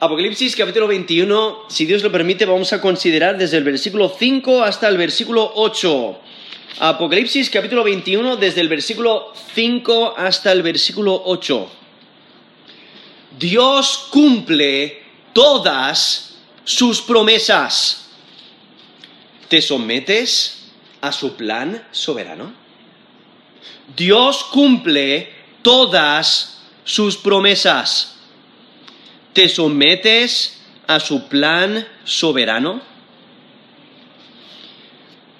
Apocalipsis capítulo 21, si Dios lo permite, vamos a considerar desde el versículo 5 hasta el versículo 8. Apocalipsis capítulo 21, desde el versículo 5 hasta el versículo 8. Dios cumple todas sus promesas. ¿Te sometes a su plan soberano? Dios cumple todas sus promesas. ¿Te sometes a su plan soberano?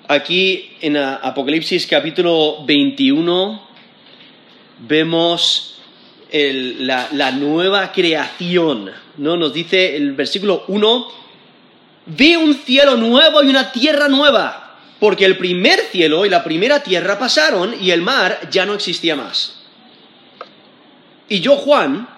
Aquí en Apocalipsis capítulo 21 vemos la, nueva creación, ¿no? Nos dice el versículo 1, vi un cielo nuevo y una tierra nueva, porque el primer cielo y la primera tierra pasaron y el mar ya no existía más. Y yo, Juan,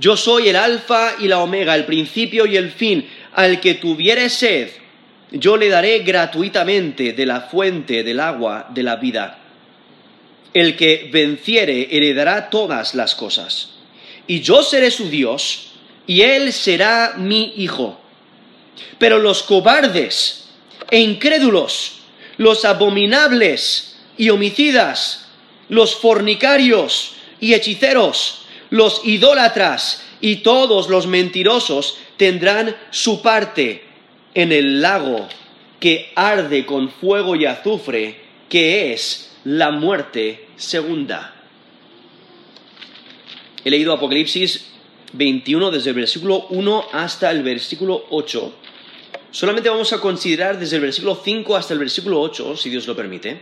yo soy el alfa y la omega, el principio y el fin, al que tuviere sed, yo le daré gratuitamente de la fuente del agua de la vida. El que venciere heredará todas las cosas. Y yo seré su Dios, y él será mi hijo. Pero los cobardes e incrédulos, los abominables y homicidas, los fornicarios, y hechiceros, los idólatras y todos los mentirosos tendrán su parte en el lago que arde con fuego y azufre, que es la muerte segunda. He leído Apocalipsis 21 desde el versículo 1 hasta el versículo 8. Solamente vamos a considerar desde el versículo 5 hasta el versículo 8, si Dios lo permite.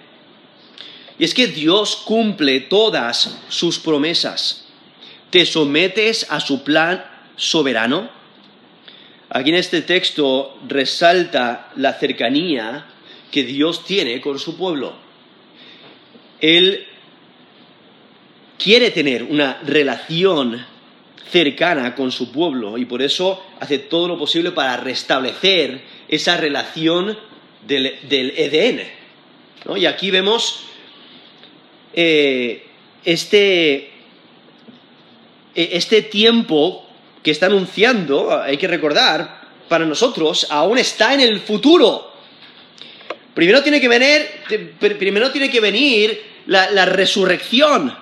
Y es que Dios cumple todas sus promesas. ¿Te sometes a su plan soberano? Aquí en este texto resalta la cercanía que Dios tiene con su pueblo. Él quiere tener una relación cercana con su pueblo y por eso hace todo lo posible para restablecer esa relación del, del Edén. Y aquí vemos eh, este, este tiempo que está anunciando, hay que recordar, para nosotros aún está en el futuro. Primero tiene que venir, primero tiene que venir la, la resurrección.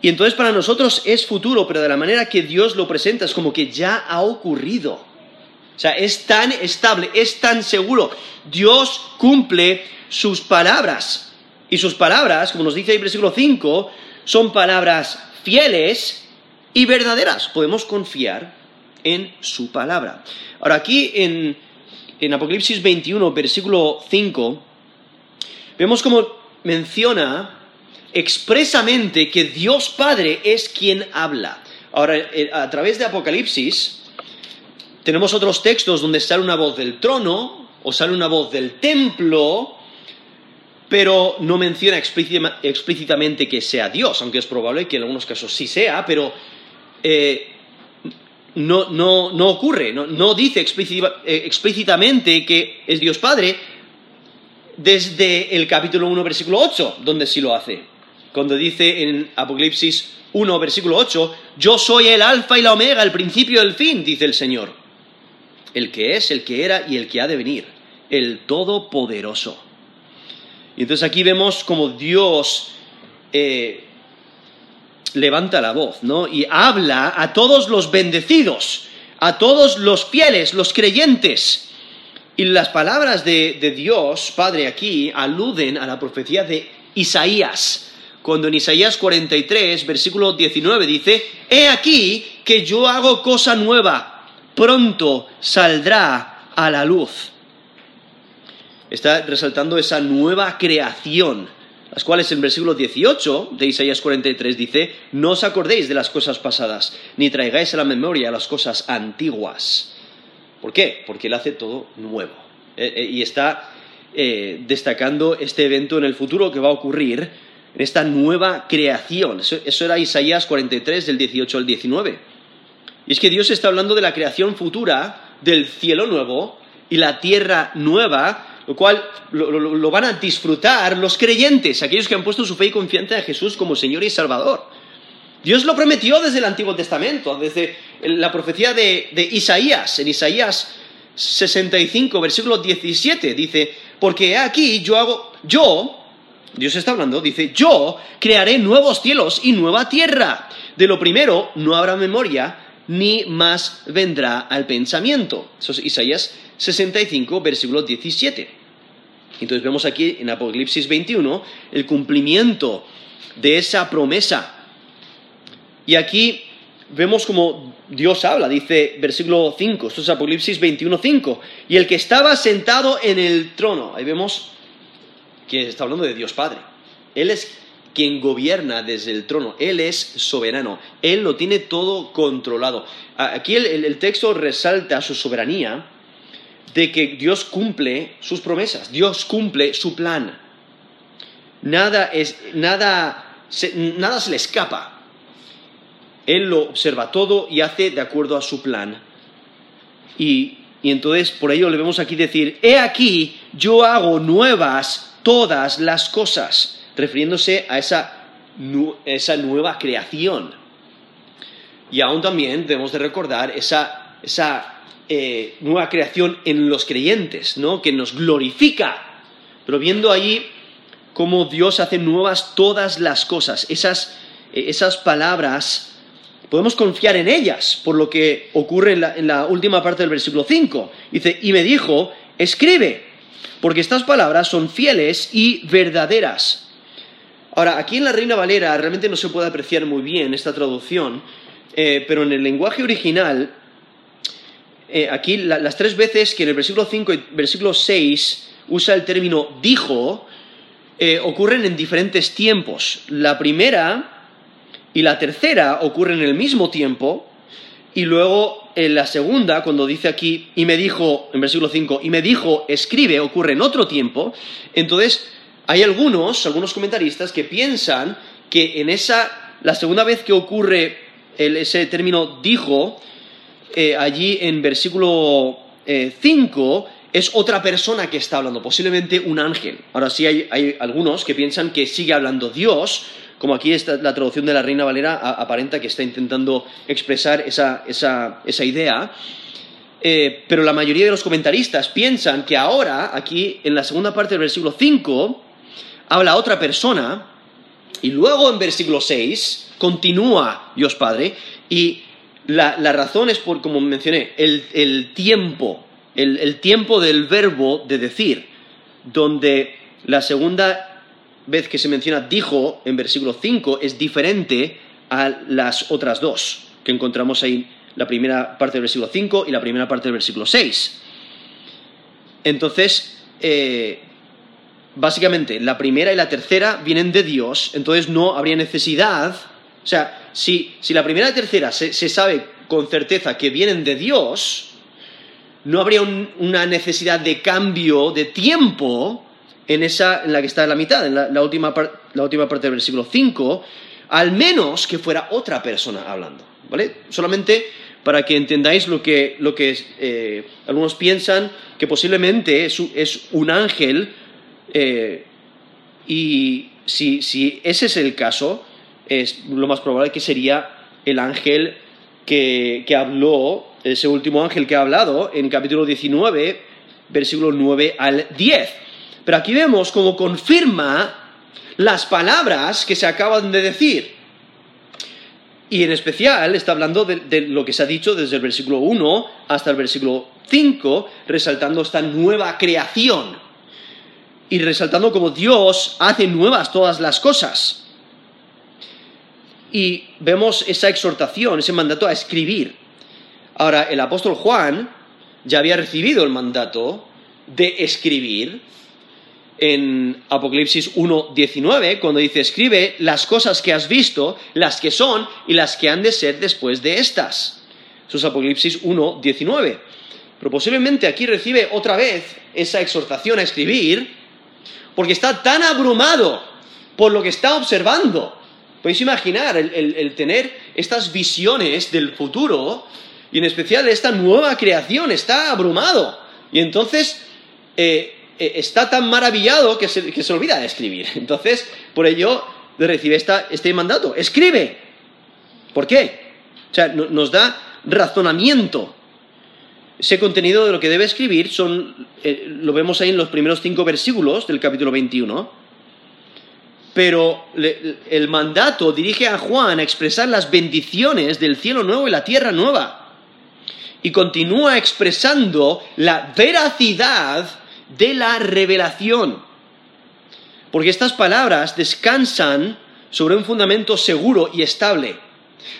Y entonces para nosotros es futuro, pero de la manera que Dios lo presenta es como que ya ha ocurrido. O sea, es tan estable, es tan seguro. Dios cumple sus palabras. Y sus palabras, como nos dice el versículo 5, son palabras fieles y verdaderas. Podemos confiar en su palabra. Ahora, aquí en, en Apocalipsis 21, versículo 5, vemos como menciona expresamente que Dios Padre es quien habla. Ahora, eh, a través de Apocalipsis, tenemos otros textos donde sale una voz del trono o sale una voz del templo pero no menciona explícitamente que sea Dios, aunque es probable que en algunos casos sí sea, pero eh, no, ocurre, no, dice eh, explícitamente que es Dios Padre desde el capítulo 1, versículo 8, donde sí lo hace. Cuando dice en Apocalipsis 1, versículo 8, yo soy el alfa y la omega, el principio y el fin, dice el Señor. El que es, el que era y el que ha de venir, el Todopoderoso. Y entonces aquí vemos como Dios eh, levanta la voz, ¿no? Y habla a todos los bendecidos, a todos los fieles, los creyentes. Y las palabras de, de Dios, Padre, aquí aluden a la profecía de Isaías cuando en Isaías 43, versículo 19 dice, He aquí que yo hago cosa nueva, pronto saldrá a la luz. Está resaltando esa nueva creación, las cuales en versículo 18 de Isaías 43 dice, No os acordéis de las cosas pasadas, ni traigáis a la memoria las cosas antiguas. ¿Por qué? Porque Él hace todo nuevo. Eh, eh, y está eh, destacando este evento en el futuro que va a ocurrir en esta nueva creación. Eso, era Isaías 43 del 18 al 19. Y es que Dios está hablando de la creación futura del cielo nuevo y la tierra nueva, lo cual lo, van a disfrutar los creyentes, aquellos que han puesto su fe y confianza en Jesús como Señor y Salvador. Dios lo prometió desde el Antiguo Testamento, desde la profecía de, de Isaías, en Isaías 65, versículo 17, dice, porque aquí yo hago, yo, Dios está hablando, dice, yo crearé nuevos cielos y nueva tierra. De lo primero no habrá memoria, ni más vendrá al pensamiento. Eso es Isaías 65, versículo 17. Entonces vemos aquí en Apocalipsis 21 el cumplimiento de esa promesa. Y aquí vemos como Dios habla, dice versículo 5, esto es Apocalipsis 21, 5. Y el que estaba sentado en el trono, ahí vemos que está hablando de Dios Padre. Él es quien gobierna desde el trono, Él es soberano, Él lo tiene todo controlado. Aquí el, texto resalta su soberanía de que Dios cumple sus promesas, Dios cumple su plan. Nada, es, nada, se, nada se le escapa. Él lo observa todo y hace de acuerdo a su plan. Y, y entonces por ello le vemos aquí decir, he aquí, yo hago nuevas todas las cosas, refiriéndose a esa, nueva creación. Y aún también debemos de recordar esa, eh, nueva creación en los creyentes, ¿no? que nos glorifica. Pero viendo ahí cómo Dios hace nuevas todas las cosas, esas, eh, esas palabras, podemos confiar en ellas, por lo que ocurre en la, en la última parte del versículo 5. Dice, y me dijo, escribe porque estas palabras son fieles y verdaderas. Ahora, aquí en la Reina Valera realmente no se puede apreciar muy bien esta traducción, eh, pero en el lenguaje original, eh, aquí las tres veces que en el versículo 5 y versículo 6 usa el término dijo, eh, ocurren en diferentes tiempos. La primera y la tercera ocurren en el mismo tiempo, y luego en la segunda, cuando dice aquí, y me dijo, en versículo 5, y me dijo, escribe, ocurre en otro tiempo, entonces hay algunos, algunos comentaristas que piensan que en esa, la segunda vez que ocurre ese término dijo, eh, allí en versículo 5, eh, es otra persona que está hablando, posiblemente un ángel. Ahora sí hay algunos que piensan que sigue hablando Dios, como aquí está la traducción de la Reina Valera aparenta que está intentando expresar esa, idea, eh, pero la mayoría de los comentaristas piensan que ahora, aquí en la segunda parte del versículo 5, habla otra persona, y luego en versículo 6 continúa Dios Padre, y la, razón es por, como mencioné, el, tiempo, el tiempo del verbo de decir, donde la segunda vez que se menciona dijo en versículo 5 es diferente a las otras dos que encontramos ahí, la primera parte del versículo 5 y la primera parte del versículo 6. Entonces, eh, básicamente, la primera y la tercera vienen de Dios, entonces no habría necesidad, o sea, si, la primera y la tercera se, sabe con certeza que vienen de Dios, no habría una necesidad de cambio de tiempo en esa en la que está la mitad, en la, última, la última parte del versículo 5, al menos que fuera otra persona hablando, ¿vale? Solamente para que entendáis lo que, lo que eh, algunos piensan que posiblemente es un ángel eh, y si, ese es el caso, es lo más probable que sería el ángel que, que habló, ese último ángel que ha hablado en capítulo 19, versículo 9 al 10. Pero aquí vemos cómo confirma las palabras que se acaban de decir. Y en especial está hablando de, de, lo que se ha dicho desde el versículo 1 hasta el versículo 5, resaltando esta nueva creación y resaltando cómo Dios hace nuevas todas las cosas. Y vemos esa exhortación, ese mandato a escribir. Ahora, el apóstol Juan ya había recibido el mandato de escribir en Apocalipsis 1.19, cuando dice, escribe las cosas que has visto, las que son y las que han de ser después de estas. Eso es Apocalipsis 1.19. Pero posiblemente aquí recibe otra vez esa exhortación a escribir, porque está tan abrumado por lo que está observando. Podéis imaginar el, tener estas visiones del futuro, y en especial esta nueva creación, está abrumado. Y entonces eh, eh, está tan maravillado que se, que se, olvida de escribir. Entonces, por ello recibe este mandato, escribe. ¿Por qué? O sea, nos da razonamiento. Ese contenido de lo que debe escribir son, eh, lo vemos ahí en los primeros cinco versículos del capítulo 21. Pero el mandato dirige a Juan a expresar las bendiciones del cielo nuevo y la tierra nueva. Y continúa expresando la veracidad de la revelación. Porque estas palabras descansan sobre un fundamento seguro y estable.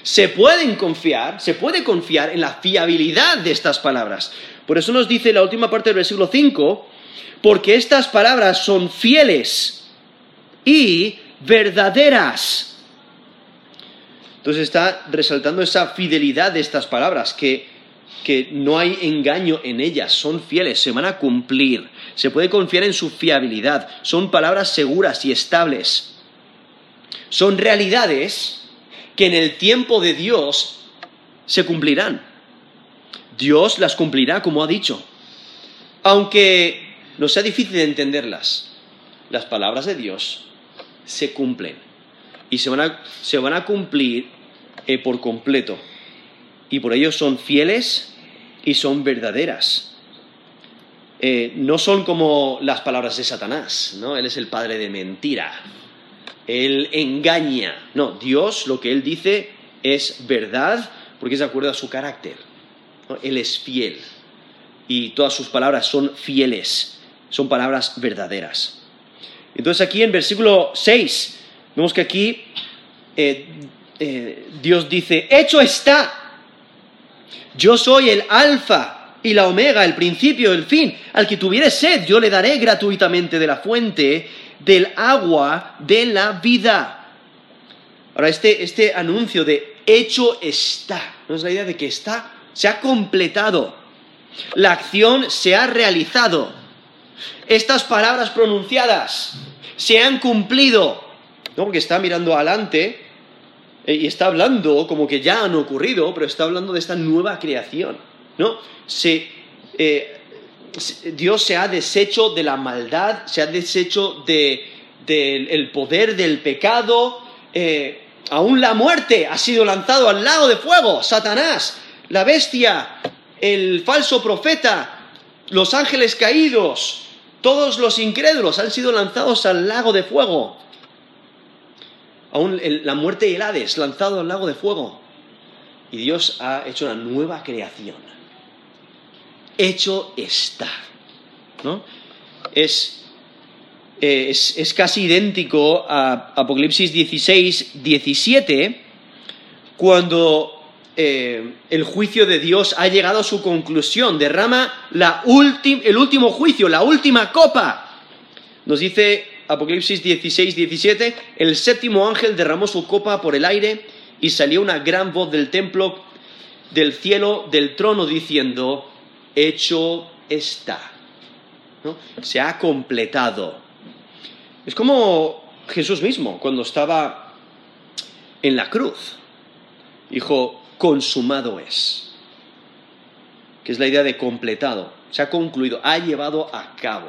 Se pueden confiar, se puede confiar en la fiabilidad de estas palabras. Por eso nos dice la última parte del versículo 5, porque estas palabras son fieles y verdaderas. Entonces está resaltando esa fidelidad de estas palabras, que, que no hay engaño en ellas, son fieles, se van a cumplir. Se puede confiar en su fiabilidad. Son palabras seguras y estables. Son realidades que en el tiempo de Dios se cumplirán. Dios las cumplirá como ha dicho. Aunque no sea difícil de entenderlas, las palabras de Dios se cumplen y se van a, cumplir eh, por completo. Y por ello son fieles y son verdaderas. Eh, no son como las palabras de Satanás, ¿no? Él es el padre de mentira. Él engaña. No, Dios lo que Él dice es verdad porque es de acuerdo a su carácter. Él es fiel. Y todas sus palabras son fieles, son palabras verdaderas. Entonces aquí en versículo 6, vemos que aquí eh, eh, Dios dice, hecho está. Yo soy el alfa y la omega, el principio, el fin. Al que tuviere sed, yo le daré gratuitamente de la fuente del agua de la vida. Ahora, este, este anuncio de hecho está, ¿no es la idea de que está? Se ha completado. La acción se ha realizado. Estas palabras pronunciadas se han cumplido. ¿no? Porque está mirando adelante eh, y está hablando como que ya han ocurrido, pero está hablando de esta nueva creación. ¿no? Eh, Dios se ha deshecho de la maldad, se ha deshecho del poder del pecado, eh, aún la muerte ha sido lanzado al lago de fuego, Satanás, la bestia, el falso profeta, los ángeles caídos, todos los incrédulos han sido lanzados al lago de fuego. Aún la muerte y el Hades lanzado al lago de fuego. Y Dios ha hecho una nueva creación hecho está. ¿no? Es, es, casi idéntico a Apocalipsis 16, 17, cuando eh, el juicio de Dios ha llegado a su conclusión, derrama la el último juicio, la última copa. Nos dice Apocalipsis 16, 17, el séptimo ángel derramó su copa por el aire y salió una gran voz del templo, del cielo, del trono, diciendo, hecho está. Se ha completado. Es como Jesús mismo, cuando estaba en la cruz. Dijo, consumado es. Que es la idea de completado. Se ha concluido, ha llevado a cabo.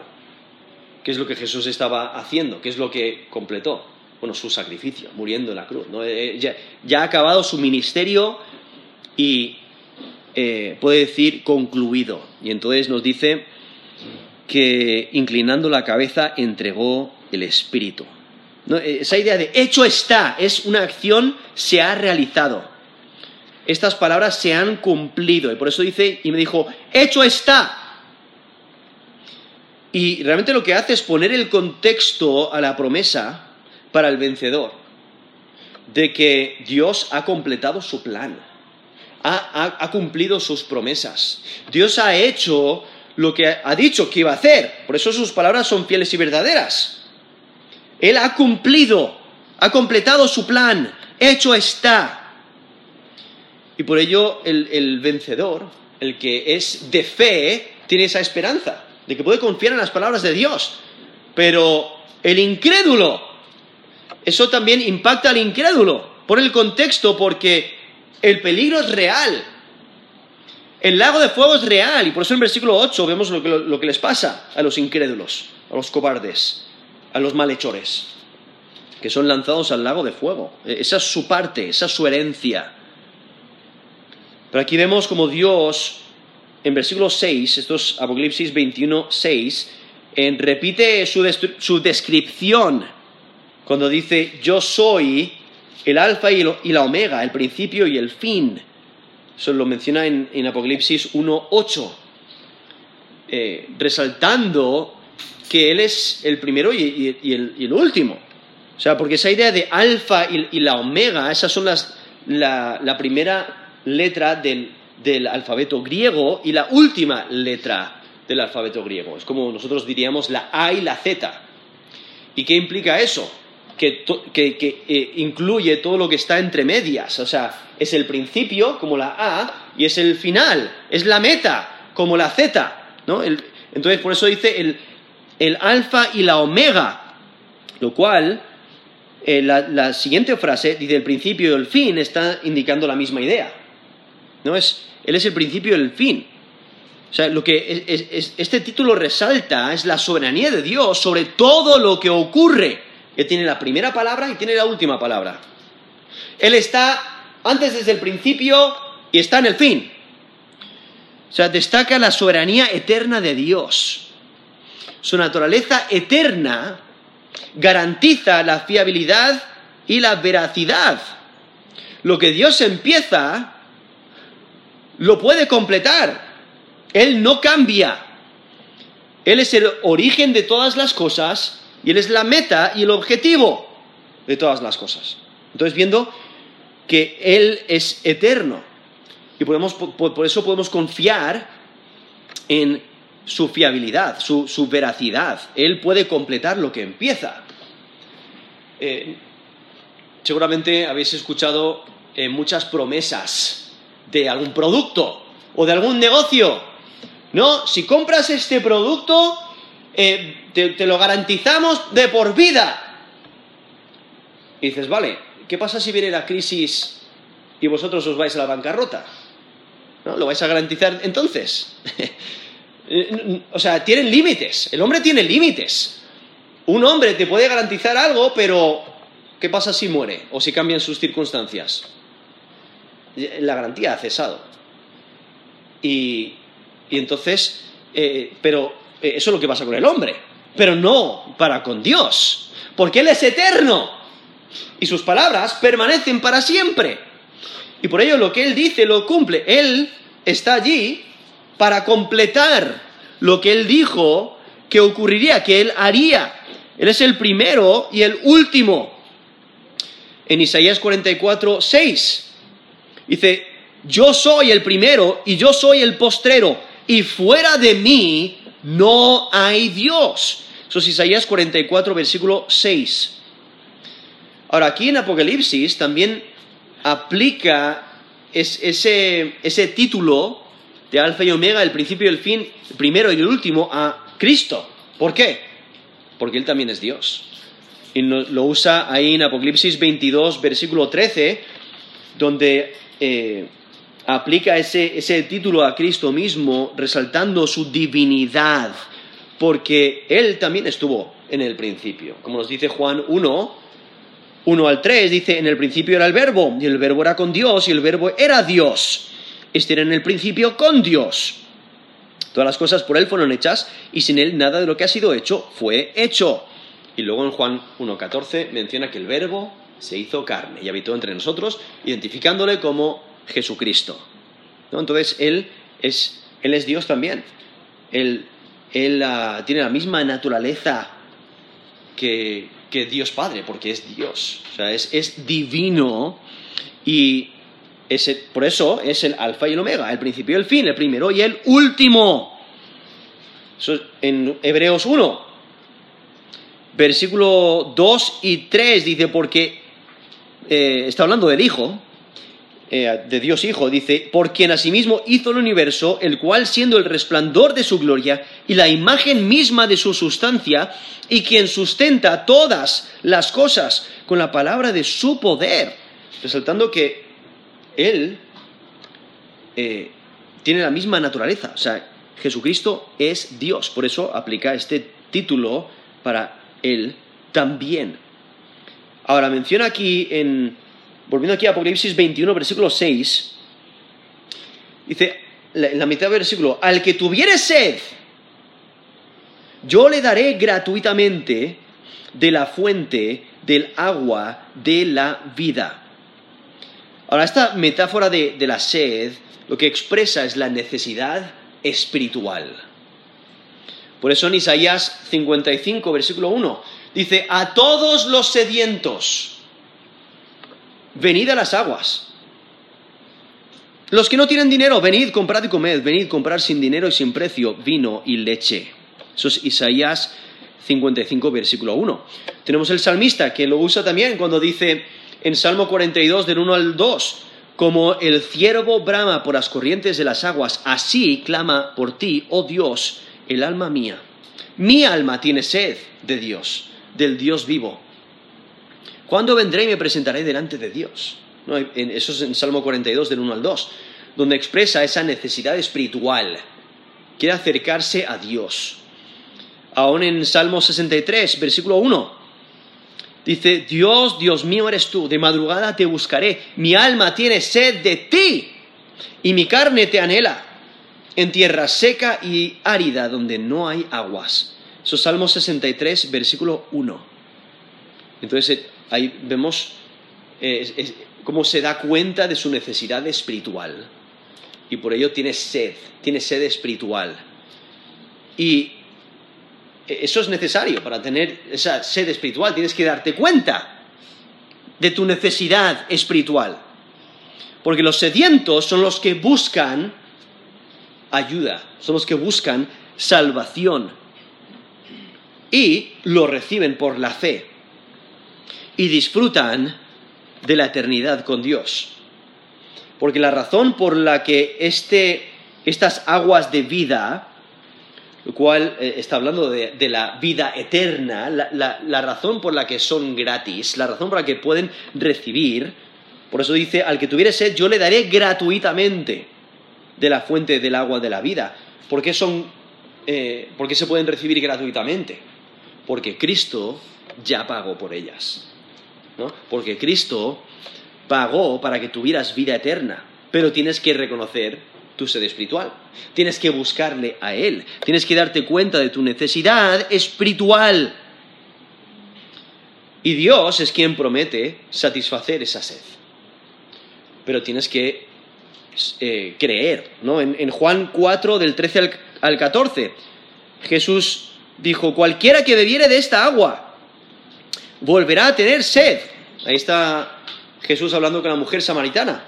¿Qué es lo que Jesús estaba haciendo? ¿Qué es lo que completó? Bueno, su sacrificio, muriendo en la cruz. Eh, ya, ya ha acabado su ministerio y eh, puede decir concluido. Y entonces nos dice que inclinando la cabeza entregó el espíritu. Esa idea de hecho está es una acción se ha realizado. estas palabras se han cumplido. Y por eso dice, y me dijo, hecho está. Y realmente lo que hace es poner el contexto a la promesa para el vencedor, de que Dios ha completado su plan, ha, cumplido sus promesas. Dios ha hecho lo que ha dicho que iba a hacer, por eso sus palabras son fieles y verdaderas. Él ha cumplido, ha completado su plan, hecho está. Y por ello el, vencedor, el que es de fe, tiene esa esperanza de que puede confiar en las palabras de Dios. Pero el incrédulo, eso también impacta al incrédulo por el contexto, porque el peligro es real. El lago de fuego es real, y por eso en versículo 8 vemos lo que, les pasa a los incrédulos, a los cobardes, a los malhechores, que son lanzados al lago de fuego. E, esa es su parte, esa es su herencia. Pero aquí vemos como Dios en versículo 6, esto es Apocalipsis 21, 6, repite su, descripción cuando dice, yo soy el alfa y, la omega, el principio y el fin. Eso lo menciona en, Apocalipsis 1, 8, eh, resaltando que Él es el primero y, el, último. O sea, porque esa idea de alfa y, la omega, esas son las, la primera letra del del alfabeto griego y la última letra del alfabeto griego. Es como nosotros diríamos la A y la Z. ¿Y qué implica eso? Que, eh, incluye todo lo que está entre medias. O sea, es el principio, como la A, y es el final, es la meta, como la Z. ¿no? entonces, por eso dice el, el alfa y la omega, lo cual eh, la, siguiente frase dice el principio y el fin, está indicando la misma idea. ¿no? Es, él es el principio y el fin. O sea, lo que este título resalta es la soberanía de Dios sobre todo lo que ocurre. Él tiene la primera palabra y tiene la última palabra. Él está antes desde el principio y está en el fin. O sea, destaca la soberanía eterna de Dios. Su naturaleza eterna garantiza la fiabilidad y la veracidad. Lo que Dios empieza, lo puede completar. Él no cambia. Él es el origen de todas las cosas y Él es la meta y el objetivo de todas las cosas. Entonces, viendo que Él es eterno y podemos, por, eso podemos confiar en su fiabilidad, su, veracidad. Él puede completar lo que empieza. Eh, seguramente habéis escuchado eh, muchas promesas de algún producto o de algún negocio. No, si compras este producto, eh, te, lo garantizamos de por vida. Y dices, vale, ¿qué pasa si viene la crisis y vosotros os vais a la bancarrota? ¿No? ¿Lo vais a garantizar entonces? o sea, tienen límites. El hombre tiene límites. Un hombre te puede garantizar algo, pero ¿qué pasa si muere o si cambian sus circunstancias? la garantía ha cesado. Y, entonces, eh, pero eh, eso es lo que pasa con el hombre, pero no para con Dios, porque Él es eterno y sus palabras permanecen para siempre. Y por ello lo que Él dice lo cumple. Él está allí para completar lo que Él dijo que ocurriría, que Él haría. Él es el primero y el último. En Isaías 44, 6 Dice, yo soy el primero y yo soy el postrero, y fuera de mí no hay Dios. Eso es Isaías 44, versículo 6. Ahora, aquí en Apocalipsis también aplica ese, ese título de Alfa y Omega, el principio y el fin, el primero y el último, a Cristo. ¿Por qué? Porque Él también es Dios. Y lo usa ahí en Apocalipsis 22, versículo 13, donde eh, aplica ese, ese título a Cristo mismo resaltando su divinidad, porque Él también estuvo en el principio. Como nos dice Juan 1, 1 al 3, dice, en el principio era el verbo, y el verbo era con Dios, y el verbo era Dios. Este era en el principio con Dios. Todas las cosas por Él fueron hechas, y sin Él nada de lo que ha sido hecho fue hecho. Y luego en Juan 1.14 menciona que el verbo se hizo carne y habitó entre nosotros, identificándole como Jesucristo. Entonces, Él es, él es Dios también. Él, él ah, tiene la misma naturaleza que, que, Dios Padre, porque es Dios. O sea, es, es divino y por eso es el alfa y el omega, el principio y el fin, el primero y el último. Eso en Hebreos 1, versículo 2 y 3 dice, porque eh, está hablando del Hijo, eh, de Dios Hijo, dice, por quien asimismo hizo el universo, el cual siendo el resplandor de su gloria y la imagen misma de su sustancia, y quien sustenta todas las cosas con la palabra de su poder, resaltando que Él eh, tiene la misma naturaleza, o sea, Jesucristo es Dios, por eso aplica este título para Él también. Ahora menciona aquí en volviendo aquí a Apocalipsis 21, versículo 6, dice, en la mitad del versículo, al que tuviere sed, yo le daré gratuitamente de la fuente del agua de la vida. Ahora, esta metáfora de, de la sed lo que expresa es la necesidad espiritual. Por eso en Isaías 55, versículo 1, dice, a todos los sedientos, venid a las aguas. Los que no tienen dinero, venid, comprad y comed, venid, comprar sin dinero y sin precio vino y leche. Eso es Isaías 55, versículo 1. Tenemos el salmista que lo usa también cuando dice en Salmo 42, del 1 al 2, como el ciervo brama por las corrientes de las aguas, así clama por ti, oh Dios, el alma mía. Mi alma tiene sed de Dios, del Dios vivo. ¿Cuándo vendré y me presentaré delante de Dios? Eso es en Salmo 42, del 1 al 2, donde expresa esa necesidad espiritual. Quiere acercarse a Dios. Aún en Salmo 63, versículo 1, dice, Dios, Dios mío eres tú, de madrugada te buscaré, mi alma tiene sed de ti y mi carne te anhela en tierra seca y árida donde no hay aguas. Eso es Salmo 63, versículo 1. Entonces ahí vemos eh, cómo se da cuenta de su necesidad espiritual. Y por ello tiene sed, tiene sed espiritual. Y eso es necesario para tener esa sed espiritual. Tienes que darte cuenta de tu necesidad espiritual. Porque los sedientos son los que buscan ayuda, son los que buscan salvación. Y lo reciben por la fe y disfrutan de la eternidad con Dios. Porque la razón por la que este, estas aguas de vida, lo cual eh, está hablando de, la vida eterna, la, razón por la que son gratis, la razón por la que pueden recibir, por eso dice, al que tuviere sed, yo le daré gratuitamente de la fuente del agua de la vida. ¿Por qué, son, eh, ¿por qué se pueden recibir gratuitamente? Porque Cristo ya pagó por ellas. Porque Cristo pagó para que tuvieras vida eterna, pero tienes que reconocer tu sed espiritual. Tienes que buscarle a Él. Tienes que darte cuenta de tu necesidad espiritual. Y Dios es quien promete satisfacer esa sed. Pero tienes que eh, creer, ¿no? En, Juan 4, del 13 al, al 14, Jesús dijo, cualquiera que bebiere de esta agua, volverá a tener sed. Ahí está Jesús hablando con la mujer samaritana.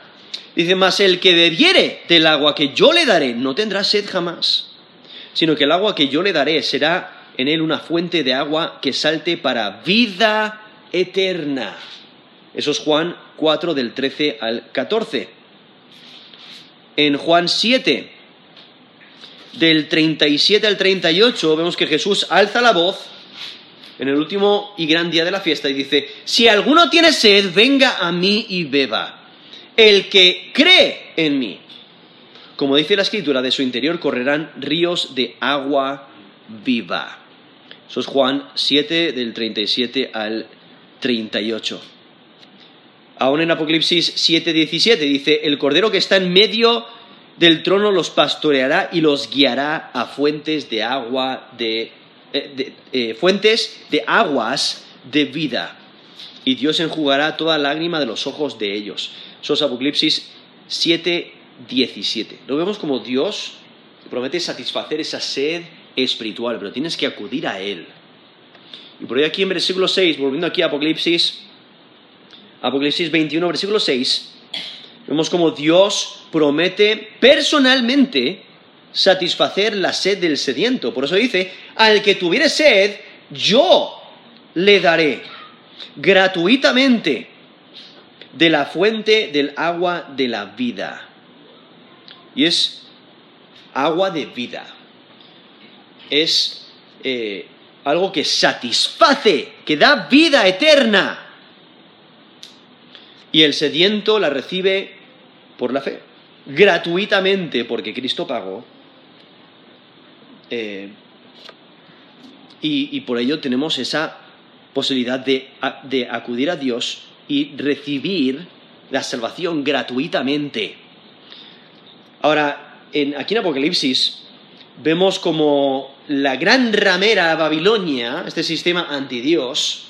Dice, mas el que bebiere del agua que yo le daré no tendrá sed jamás, sino que el agua que yo le daré será en él una fuente de agua que salte para vida eterna. Eso es Juan 4 del 13 al 14. En Juan 7, del 37 al 38, vemos que Jesús alza la voz en el último y gran día de la fiesta y dice, si alguno tiene sed, venga a mí y beba. El que cree en mí, como dice la escritura, de su interior correrán ríos de agua viva. Eso es Juan 7 del 37 al 38. Aún en Apocalipsis 7, 17 dice, el cordero que está en medio del trono los pastoreará y los guiará a fuentes de agua de eh, eh, fuentes de aguas de vida. Y Dios enjugará toda lágrima de los ojos de ellos. Eso es Apocalipsis 7, 17. Lo vemos como Dios promete satisfacer esa sed espiritual, pero tienes que acudir a Él. Y por ahí aquí en versículo 6, volviendo aquí a Apocalipsis, Apocalipsis 21, versículo 6, vemos como Dios promete personalmente satisfacer la sed del sediento. Por eso dice, al que tuviere sed, yo le daré gratuitamente de la fuente del agua de la vida. Y es agua de vida. Es eh, algo que satisface, que da vida eterna. Y el sediento la recibe por la fe, gratuitamente, porque Cristo pagó. Eh, y, por ello tenemos esa posibilidad de, acudir a Dios y recibir la salvación gratuitamente. Ahora, aquí en Apocalipsis vemos como la gran ramera Babilonia, este sistema antidios,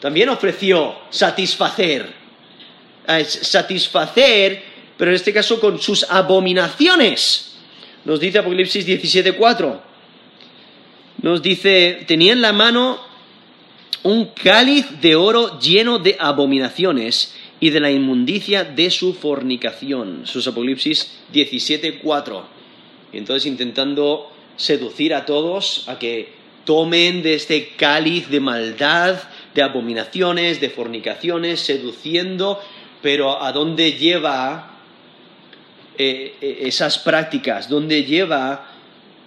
también ofreció satisfacer, eh, satisfacer, pero en este caso con sus abominaciones. Nos dice Apocalipsis 17:4. Nos dice, tenía en la mano un cáliz de oro lleno de abominaciones y de la inmundicia de su fornicación. Sus Apocalipsis 17:4. Y entonces intentando seducir a todos a que tomen de este cáliz de maldad, de abominaciones, de fornicaciones, seduciendo, pero ¿a dónde lleva eh, eh, esas prácticas? ¿Dónde lleva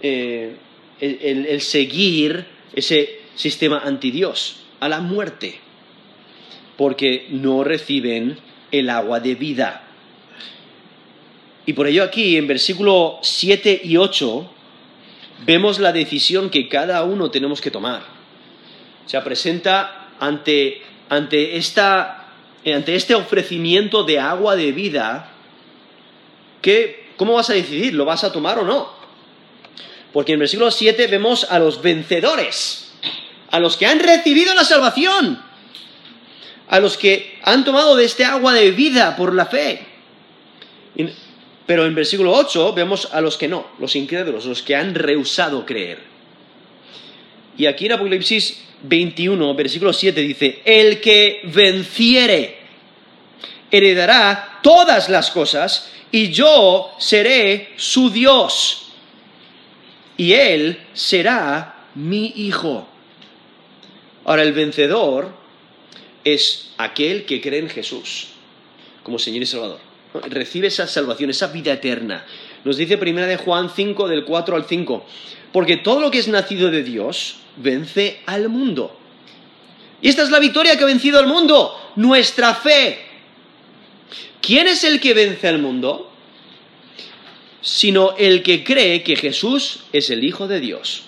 eh, el, seguir ese sistema antidios? A la muerte, porque no reciben el agua de vida. Y por ello aquí en versículo 7 y 8 vemos la decisión que cada uno tenemos que tomar. Se presenta ante, ante, ante este ofrecimiento de agua de vida, ¿cómo vas a decidir? ¿Lo vas a tomar o no? Porque en el versículo 7 vemos a los vencedores, a los que han recibido la salvación, a los que han tomado de este agua de vida por la fe. Pero en versículo 8 vemos a los que no, los incrédulos, los que han rehusado creer. Y aquí en Apocalipsis 21, versículo 7 dice, el que venciere heredará todas las cosas y yo seré su Dios y él será mi hijo. Ahora el vencedor es aquel que cree en Jesús como Señor y Salvador recibe esa salvación, esa vida eterna. Nos dice primera de Juan 5 del 4 al 5, porque todo lo que es nacido de Dios vence al mundo. Y esta es la victoria que ha vencido al mundo, nuestra fe. ¿Quién es el que vence al mundo? Sino el que cree que Jesús es el Hijo de Dios.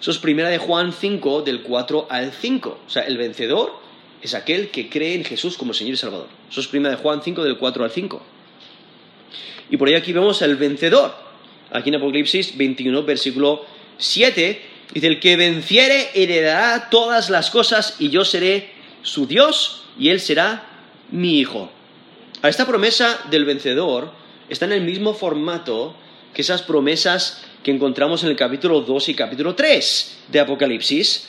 Eso es primera de Juan 5 del 4 al 5. O sea, el vencedor es aquel que cree en Jesús como Señor y Salvador. Eso es primera de Juan 5 del 4 al 5. Y por ahí aquí vemos el vencedor. Aquí en Apocalipsis 21, versículo 7, dice, el que venciere heredará todas las cosas y yo seré su Dios y él será mi hijo. A esta promesa del vencedor está en el mismo formato que esas promesas que encontramos en el capítulo 2 y capítulo 3 de Apocalipsis,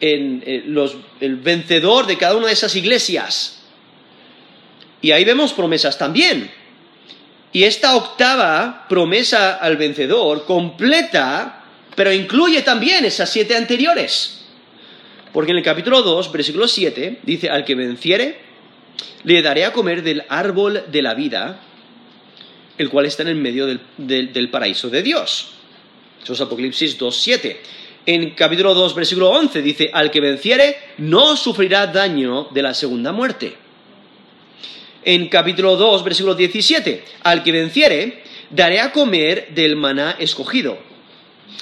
en eh, el vencedor de cada una de esas iglesias. Y ahí vemos promesas también. Y esta octava promesa al vencedor completa, pero incluye también esas siete anteriores. Porque en el capítulo 2, versículo 7, dice, al que venciere, le daré a comer del árbol de la vida, el cual está en el medio del, paraíso de Dios. Eso es Apocalipsis 2, 7. En capítulo 2, versículo 11, dice, al que venciere, no sufrirá daño de la segunda muerte en capítulo 2, versículo 17, al que venciere, daré a comer del maná escogido,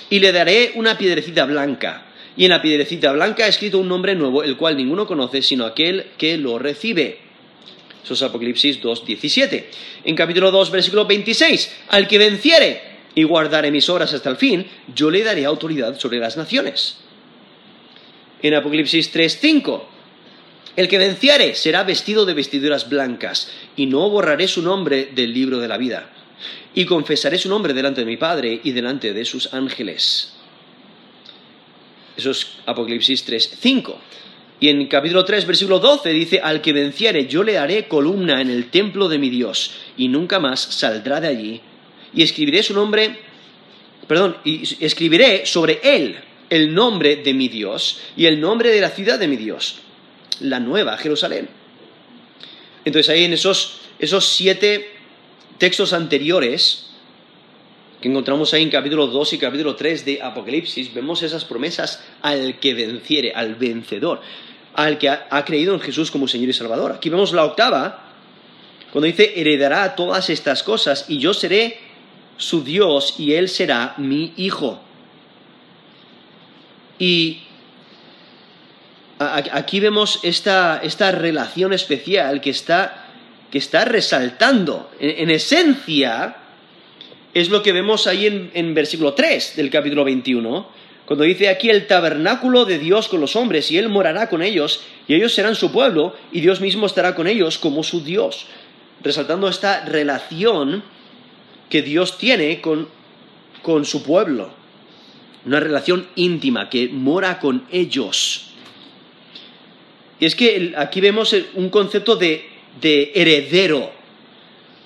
y le daré una piedrecita blanca, y en la piedrecita blanca ha escrito un nombre nuevo, el cual ninguno conoce sino aquel que lo recibe. Eso es Apocalipsis 2, 17. En capítulo 2, versículo 26, al que venciere y guardare mis obras hasta el fin, yo le daré autoridad sobre las naciones. En Apocalipsis 3, 5, El que venciere será vestido de vestiduras blancas, y no borraré su nombre del libro de la vida. Y confesaré su nombre delante de mi Padre y delante de sus ángeles. Eso es Apocalipsis 3, 5. Y en capítulo 3, versículo 12 dice, al que venciere yo le haré columna en el templo de mi Dios, y nunca más saldrá de allí. Y escribiré su nombre, perdón, y escribiré sobre él el nombre de mi Dios y el nombre de la ciudad de mi Dios, la nueva Jerusalén. Entonces ahí en esos, esos siete textos anteriores, que encontramos ahí en capítulo 2 y capítulo 3 de Apocalipsis, vemos esas promesas al que venciere, al vencedor, al que ha, creído en Jesús como Señor y Salvador. Aquí vemos la octava, cuando dice, heredará todas estas cosas y yo seré su Dios y él será mi hijo. Y aquí vemos esta, relación especial que está, resaltando. En, esencia, es lo que vemos ahí en, en versículo 3 del capítulo 21, cuando dice aquí el tabernáculo de Dios con los hombres, y Él morará con ellos, y ellos serán su pueblo, y Dios mismo estará con ellos como su Dios, resaltando esta relación que Dios tiene con, con su pueblo, una relación íntima que mora con ellos. Y es que aquí vemos un concepto de, de heredero,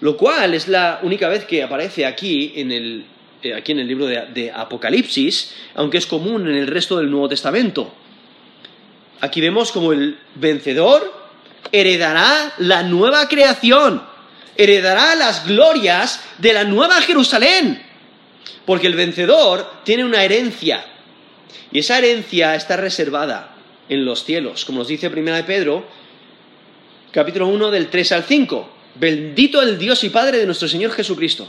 lo cual es la única vez que aparece aquí en el, eh, aquí en el libro de, Apocalipsis, aunque es común en el resto del Nuevo Testamento. Aquí vemos como el vencedor heredará la nueva creación, heredará las glorias de la nueva Jerusalén, porque el vencedor tiene una herencia, y esa herencia está reservada en los cielos, como nos dice 1 de Pedro, capítulo 1 del 3 al 5. Bendito el Dios y Padre de nuestro Señor Jesucristo,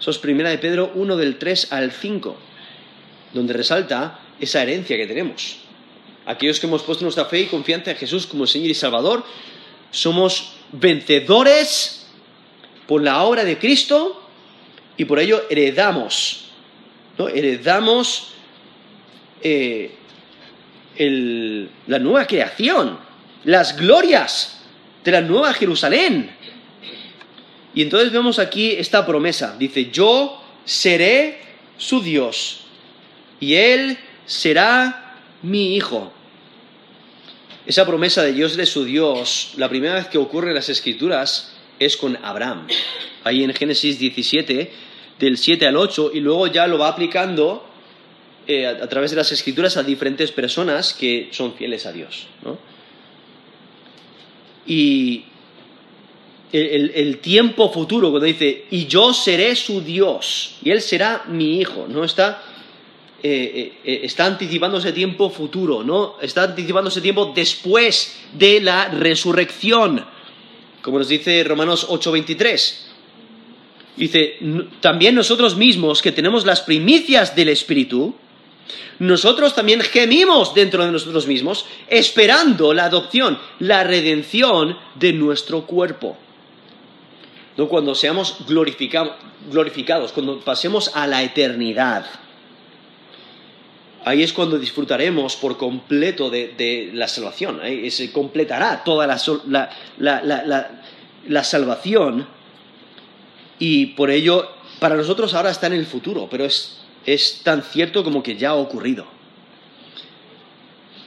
Eso es primera de Pedro 1 del 3 al 5, donde resalta esa herencia que tenemos. Aquellos que hemos puesto nuestra fe y confianza en Jesús como Señor y Salvador, somos vencedores por la obra de Cristo y por ello heredamos, ¿no? heredamos eh, la nueva creación, las glorias de la nueva Jerusalén. Y entonces vemos aquí esta promesa. Dice, yo seré su Dios y él será mi hijo. Esa promesa de Dios de su Dios, la primera vez que ocurre en las Escrituras es con Abraham. Ahí en Génesis 17, del 7 al 8, y luego ya lo va aplicando eh, a, través de las Escrituras a diferentes personas que son fieles a Dios. Y el, tiempo futuro, cuando dice, y yo seré su Dios, y él será mi hijo, no está, eh, eh, eh, está anticipando ese tiempo futuro, ¿no? Está anticipando ese tiempo después de la resurrección, como nos dice Romanos 8:23. Dice, también nosotros mismos que tenemos las primicias del Espíritu, nosotros también gemimos dentro de nosotros mismos, esperando la adopción, la redención de nuestro cuerpo cuando seamos glorificados, cuando pasemos a la eternidad. Ahí es cuando disfrutaremos por completo de, la salvación. Ahí se completará toda la, salvación. Y por ello, para nosotros ahora está en el futuro, pero es tan cierto como que ya ha ocurrido.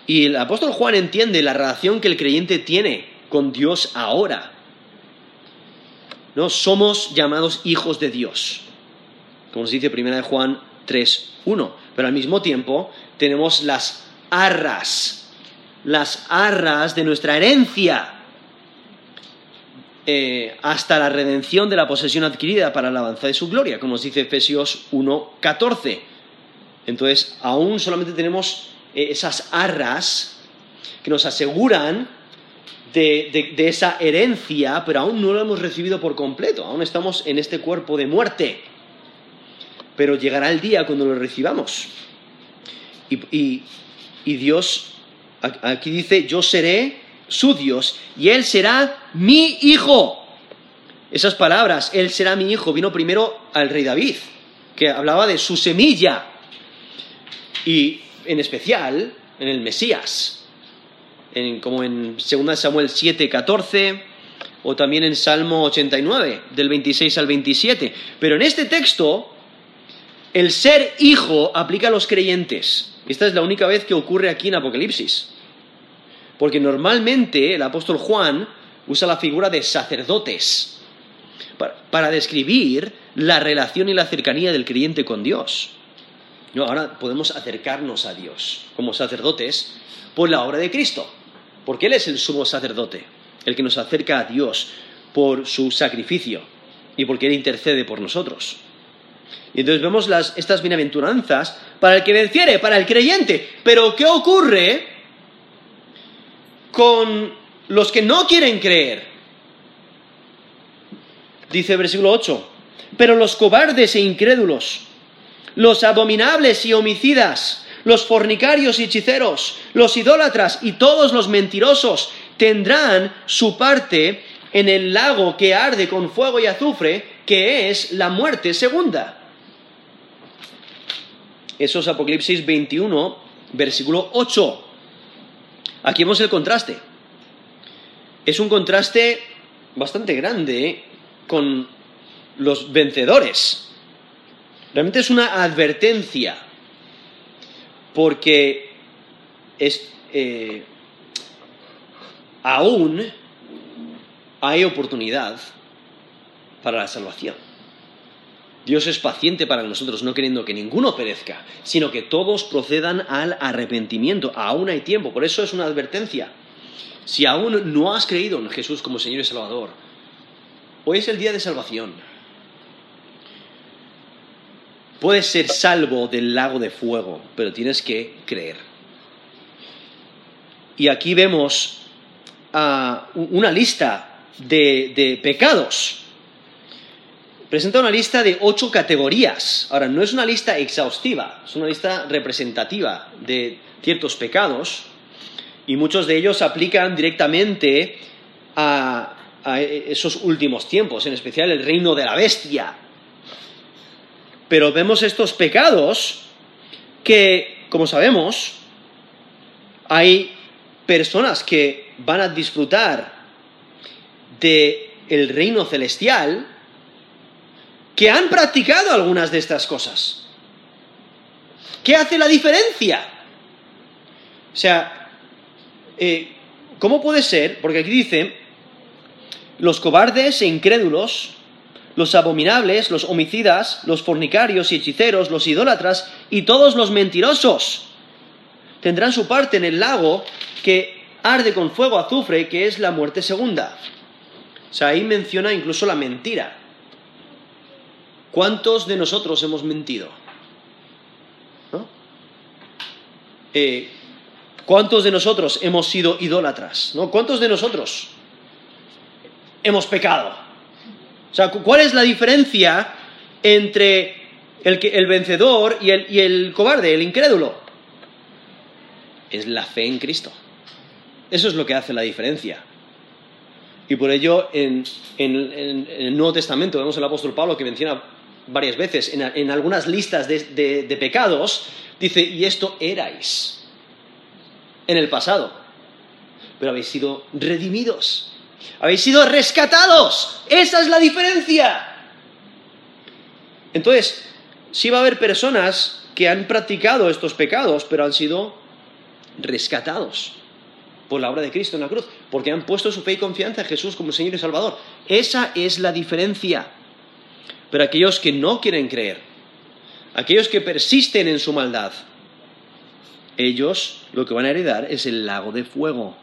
Y el apóstol Juan entiende la relación que el creyente tiene con Dios ahora ¿no? Somos llamados hijos de Dios, como nos dice 1 Juan 3.1, pero al mismo tiempo tenemos las arras, las arras de nuestra herencia, eh, hasta la redención de la posesión adquirida para la alabanza de su gloria, como nos dice Efesios 1.14. Entonces, aún solamente tenemos eh, esas arras que nos aseguran de, de esa herencia, pero aún no lo hemos recibido por completo, aún estamos en este cuerpo de muerte. Pero llegará el día cuando lo recibamos. Y, y, Dios, aquí dice, yo seré su Dios y Él será mi hijo. Esas palabras, Él será mi hijo, vino primero al rey David, que hablaba de su semilla. Y en especial en el Mesías, como en 2 Samuel 7, 14, o también en Salmo 89, del 26 al 27. Pero en este texto, el ser hijo aplica a los creyentes. Esta es la única vez que ocurre aquí en Apocalipsis. Porque normalmente el apóstol Juan usa la figura de sacerdotes para, describir la relación y la cercanía del creyente con Dios. No, ahora podemos acercarnos a Dios como sacerdotes por la obra de Cristo, porque Él es el sumo sacerdote, el que nos acerca a Dios por su sacrificio y porque Él intercede por nosotros. Y entonces vemos estas bienaventuranzas para el que venciere, para el creyente. Pero ¿qué ocurre con los que no quieren creer? Dice el versículo 8. Pero los cobardes e incrédulos, los abominables y homicidas, los fornicarios y hechiceros, los idólatras y todos los mentirosos tendrán su parte en el lago que arde con fuego y azufre, que es la muerte segunda. Eso es Apocalipsis 21, versículo 8. Aquí vemos el contraste. Es un contraste bastante grande con los vencedores. Realmente es una advertencia, porque eh, aún hay oportunidad para la salvación. Dios es paciente para nosotros, no queriendo que ninguno perezca, sino que todos procedan al arrepentimiento. Aún hay tiempo, por eso es una advertencia. Si aún no has creído en Jesús como Señor y Salvador, hoy es el día de salvación. Puedes ser salvo del lago de fuego, pero tienes que creer. Y aquí vemos ah, una lista de pecados presenta una lista de ocho categorías. Ahora, no es una lista exhaustiva, es una lista representativa de ciertos pecados y muchos de ellos aplican directamente a, esos últimos tiempos, en especial el reino de la bestia. Pero vemos estos pecados que, como sabemos, hay personas que van a disfrutar del el reino celestial que han practicado algunas de estas cosas. ¿Qué hace la diferencia? O sea, eh, ¿cómo puede ser? Porque aquí dice, los cobardes e incrédulos, los abominables, los homicidas, los fornicarios y hechiceros, los idólatras y todos los mentirosos tendrán su parte en el lago que arde con fuego azufre, que es la muerte segunda. O sea, ahí menciona incluso la mentira. ¿Cuántos de nosotros hemos mentido? Eh, ¿Cuántos de nosotros hemos sido idólatras? ¿no? ¿Cuántos de nosotros hemos pecado? O sea, ¿cuál es la diferencia entre el, el vencedor y el, y el cobarde, el incrédulo? Es la fe en Cristo. Eso es lo que hace la diferencia. Y por ello, en, el Nuevo Testamento vemos el apóstol Pablo que menciona varias veces en, algunas listas de, pecados, dice, y esto erais en el pasado, pero habéis sido redimidos, habéis sido rescatados, esa es la diferencia. Entonces, sí va a haber personas que han practicado estos pecados, pero han sido rescatados por la obra de Cristo en la cruz, porque han puesto su fe y confianza en Jesús como Señor y Salvador. Esa es la diferencia. Pero aquellos que no quieren creer, aquellos que persisten en su maldad, ellos lo que van a heredar es el lago de fuego.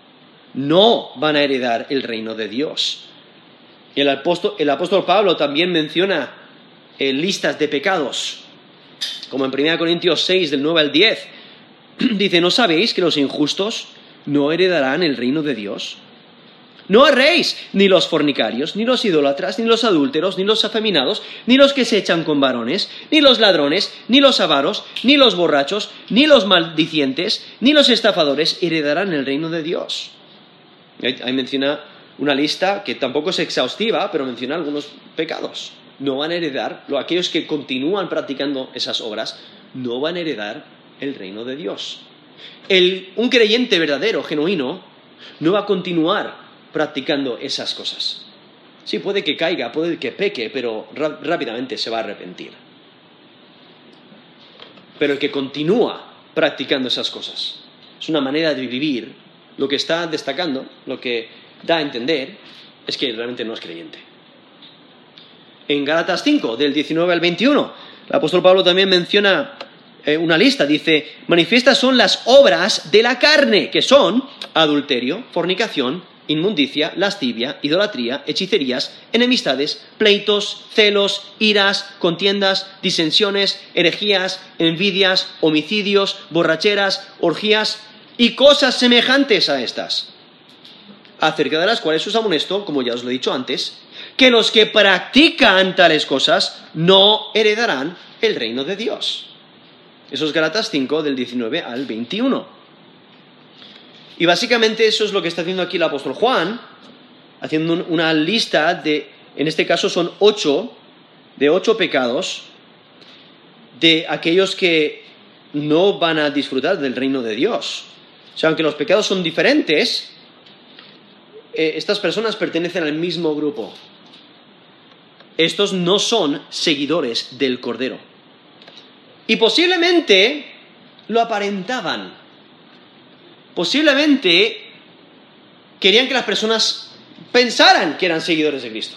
No van a heredar el reino de Dios. El apóstol, el apóstol Pablo también menciona eh, listas de pecados, como en 1 Corintios 6, del 9 al 10. Dice, ¿no sabéis que los injustos no heredarán el reino de Dios? No erréis ni los fornicarios, ni los idólatras, ni los adúlteros, ni los afeminados, ni los que se echan con varones, ni los ladrones, ni los avaros, ni los borrachos, ni los maldicientes, ni los estafadores heredarán el reino de Dios. Ahí menciona una lista que tampoco es exhaustiva, pero menciona algunos pecados. No van a heredar, aquellos que continúan practicando esas obras, no van a heredar el reino de Dios. un creyente verdadero, genuino, no va a continuar practicando esas cosas. Sí, puede que caiga, puede que peque, pero rápidamente se va a arrepentir. Pero el que continúa practicando esas cosas, es una manera de vivir, lo que está destacando, lo que da a entender, es que realmente no es creyente. En Gálatas 5, del 19 al 21, el apóstol Pablo también menciona eh, una lista, dice, manifiestas son las obras de la carne, que son adulterio, fornicación, inmundicia, lascivia, idolatría, hechicerías, enemistades, pleitos, celos, iras, contiendas, disensiones, herejías, envidias, homicidios, borracheras, orgías y cosas semejantes a estas, acerca de las cuales os amonesto, como ya os lo he dicho antes, que los que practican tales cosas no heredarán el reino de Dios. Eso es Galatas 5 del 19 al 21. Y básicamente eso es lo que está haciendo aquí el apóstol Juan, haciendo una lista de, en este caso son ocho, de ocho pecados, de aquellos que no van a disfrutar del reino de Dios. O sea, aunque los pecados son diferentes, eh, estas personas pertenecen al mismo grupo. Estos no son seguidores del Cordero. Y posiblemente lo aparentaban posiblemente querían que las personas pensaran que eran seguidores de Cristo.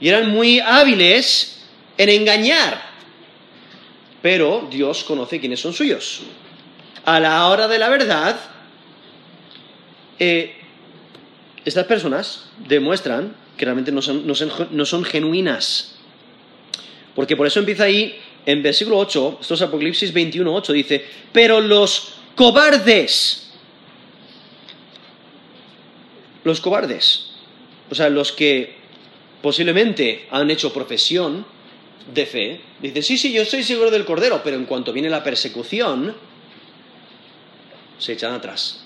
Y eran muy hábiles en engañar. Pero Dios conoce quiénes son suyos. A la hora de la verdad, eh, estas personas demuestran que realmente no son, genuinas. Porque por eso empieza ahí en versículo 8, esto es Apocalipsis 21, 8, dice, pero los cobardes. Los cobardes, o sea, los que posiblemente han hecho profesión de fe, dicen, sí, sí, yo soy seguro del Cordero, pero en cuanto viene la persecución, se echan atrás.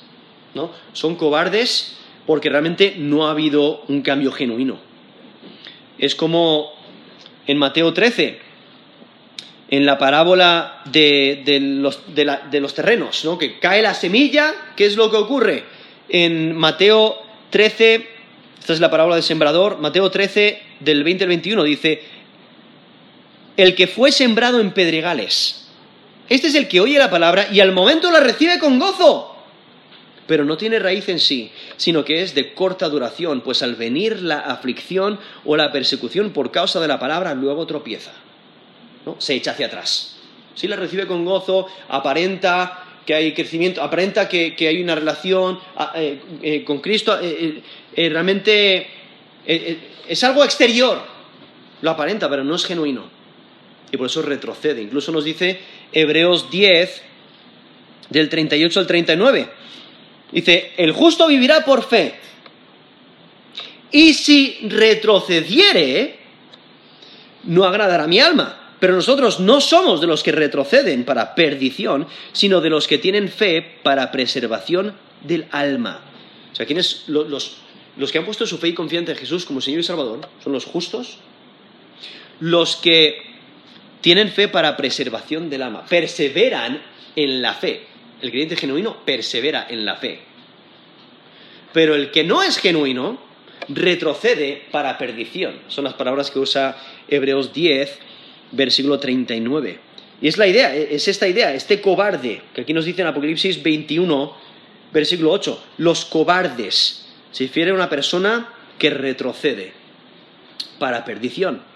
¿no? Son cobardes porque realmente no ha habido un cambio genuino. Es como en Mateo 13, en la parábola de, los, terrenos, ¿no? que cae la semilla, ¿qué es lo que ocurre? En Mateo 13, esta es la parábola del sembrador, Mateo 13 del 20 al 21 dice, el que fue sembrado en pedregales, este es el que oye la palabra y al momento la recibe con gozo, pero no tiene raíz en sí, sino que es de corta duración, pues al venir la aflicción o la persecución por causa de la palabra, luego tropieza se echa hacia atrás. Si la recibe con gozo, aparenta que hay crecimiento, aparenta que, hay una relación eh, eh, con Cristo, eh, realmente es algo exterior, lo aparenta, pero no es genuino. Y por eso retrocede. Incluso nos dice Hebreos 10, del 38 al 39. Dice, el justo vivirá por fe. Y si retrocediere, no agradará mi alma. Pero nosotros no somos de los que retroceden para perdición, sino de los que tienen fe para preservación del alma. O sea, ¿quiénes, los, los que han puesto su fe y confianza en Jesús como Señor y Salvador son los justos, los que tienen fe para preservación del alma, perseveran en la fe. El creyente genuino persevera en la fe. Pero el que no es genuino retrocede para perdición. Son las palabras que usa Hebreos 10, versículo 39. Y es la idea, es esta idea, este cobarde, que aquí nos dice en Apocalipsis 21, versículo 8, los cobardes, se refiere a una persona que retrocede para perdición.